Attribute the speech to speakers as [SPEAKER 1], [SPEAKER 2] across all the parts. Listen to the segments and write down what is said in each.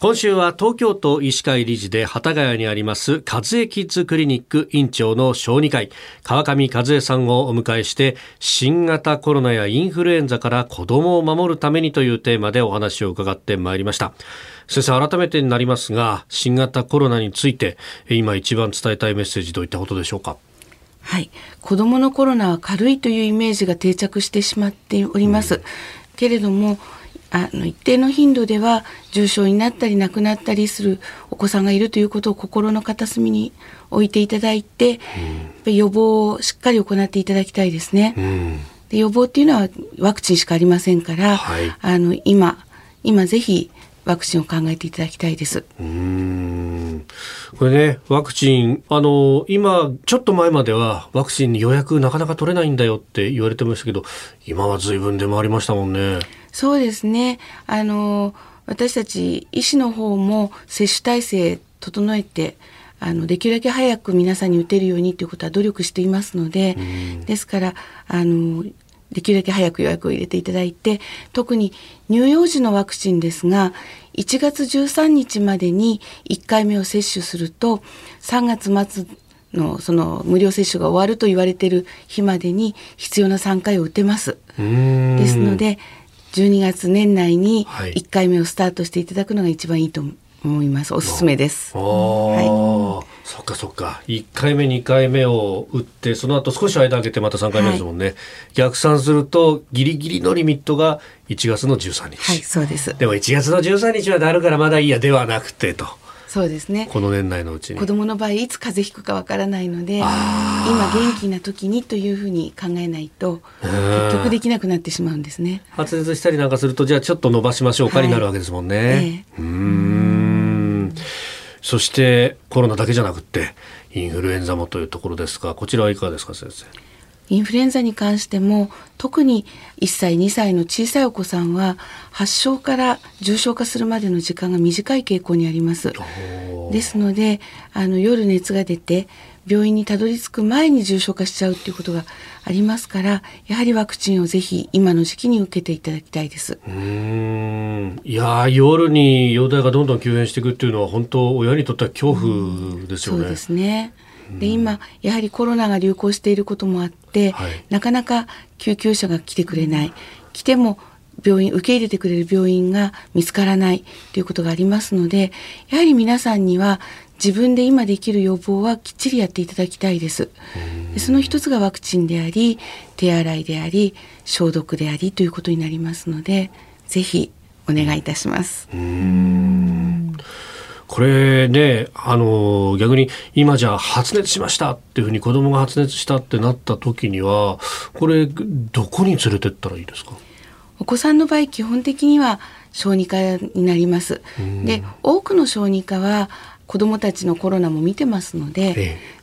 [SPEAKER 1] 今週は東京都医師会理事で幡ヶ谷にあります和江キッズクリニック院長の小児科医川上和江さんをお迎えして新型コロナやインフルエンザから子供を守るためにというテーマでお話を伺ってまいりました先生改めてになりますが新型コロナについて今一番伝えたいメッセージどういったことでしょうか？
[SPEAKER 2] はい。子供のコロナは軽いというイメージが定着してしまっております。うん、けれども、あの一定の頻度では重症になったり亡くなったりするお子さんがいるということを心の片隅に置いていただいて、うん、予防をしっかり行っていただきたいですね。うん、で予防っていうのはワクチンしかありませんから、はい、あの今今ぜひワクチンを考えていただきたいです。
[SPEAKER 1] うんこれね、ワクチン、あの、今、ちょっと前まではワクチンに予約なかなか取れないんだよって言われてましたけど、今は随分出回りましたもんね。
[SPEAKER 2] そうですね。あの、私たち医師の方も接種体制整えて、あのできるだけ早く皆さんに打てるようにということは努力していますので、ですからあのできるだけ早く予約を入れていただいて特に乳幼児のワクチンですが1月13日までに1回目を接種すると3月末のその無料接種が終わると言われている日までに必要な3回を打てます。ですので12月年内に1回目をスタートしていただくのが一番いいと思います。おすすめです。
[SPEAKER 1] はい。そっかそっか。1回目2回目を打ってその後少し間空けてまた3回目ですもんね。はい、逆算するとギリギリのリミットが1月の13日。
[SPEAKER 2] はい、そうです。
[SPEAKER 1] でも1月の13日はなるからまだいいやではなくてと。
[SPEAKER 2] そうですね。
[SPEAKER 1] この年内のうちに。
[SPEAKER 2] 子供の場合いつ風邪ひくかわからないので、今元気な時にというふうに考えないと結局できなくなってしまうんですね。
[SPEAKER 1] 発熱したりなんかするとじゃあちょっと伸ばしましょうかになるわけですもんね。ええ、うん。そしてコロナだけじゃなくてインフルエンザもというところですが、こちらはいかがですか先生？
[SPEAKER 2] インフルエンザに関しても特に1歳2歳の小さいお子さんは発症から重症化するまでの時間が短い傾向にあります。ですのであの夜熱が出て病院にたどり着く前に重症化しちゃうっていうことがありますからやはりワクチンをぜひ今の時期に受けていただきたいです。
[SPEAKER 1] うん。いや夜に容体がどんどん急変していくっていうのは本当親にとっては恐怖ですよね。
[SPEAKER 2] そうですね。で今やはりコロナが流行していることもあって、はい、なかなか救急車が来てくれない。来ても病院受け入れてくれる病院が見つからないということがありますのでやはり皆さんには自分で今できる予防はきっちりやっていただきたいです。でその一つがワクチンであり手洗いであり消毒でありということになりますのでぜひお願いいたします。
[SPEAKER 1] これね、あの、逆に今じゃ発熱しましたっていうふうに子供が発熱したってなった時には、これどこに連れてったらいいですか？
[SPEAKER 2] お子さんの場合基本的には小児科になります。で、多くの小児科は子供たちのコロナも見てますので、ええ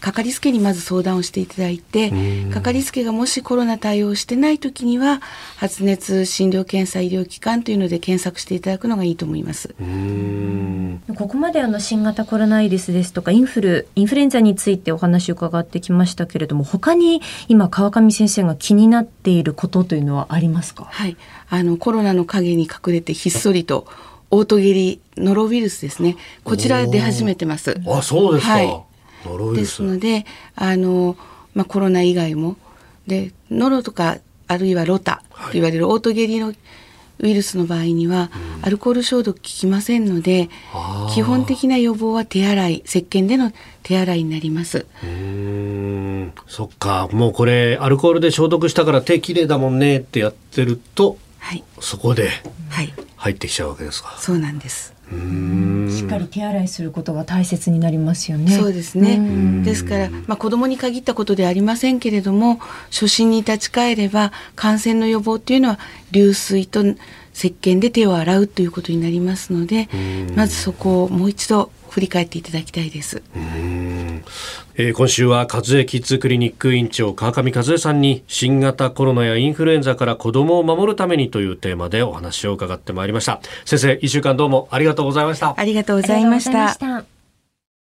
[SPEAKER 2] かかりつけにまず相談をしていただいてかかりつけがもしコロナ対応してない時には発熱診療検査医療機関というので検索していただくのがいいと思います。
[SPEAKER 3] ここまであの新型コロナウイルスですとかインフルインフルエンザについてお話を伺ってきましたけれども他に今川上先生が気になっていることというのはありますか？
[SPEAKER 2] はい。あのコロナの陰に隠れてひっそりとオートゲリノロウイルスですね。こちら出始めてます。
[SPEAKER 1] あそうですか、はい
[SPEAKER 2] ですのであの、まあ、コロナ以外も。でノロとかあるいはロタと言われるオートゲリのウイルスの場合には、アルコール消毒効きませんので、基本的な予防は手洗い石鹸での手洗いになります。
[SPEAKER 1] うん。そっか。もうこれアルコールで消毒したから手きれいだもんねってやってると、はい、そこで入ってきちゃうわけですか、
[SPEAKER 2] はい、そうなんです
[SPEAKER 3] しっかり手洗いすることが大切になりますよね。
[SPEAKER 2] そうですね。ですから、まあ、子供に限ったことではありませんけれども、初心に立ち返れば、感染の予防っていうのは、流水と石鹸で手を洗うということになりますので、まずそこをもう一度振り返っていただきたいです。
[SPEAKER 1] えー、今週は和江キッズクリニック院長川上和恵さんに新型コロナやインフルエンザから子どもを守るためにというテーマでお話を伺ってまいりました。先生1週間どうもありがとうございました。
[SPEAKER 2] ありがとうございました。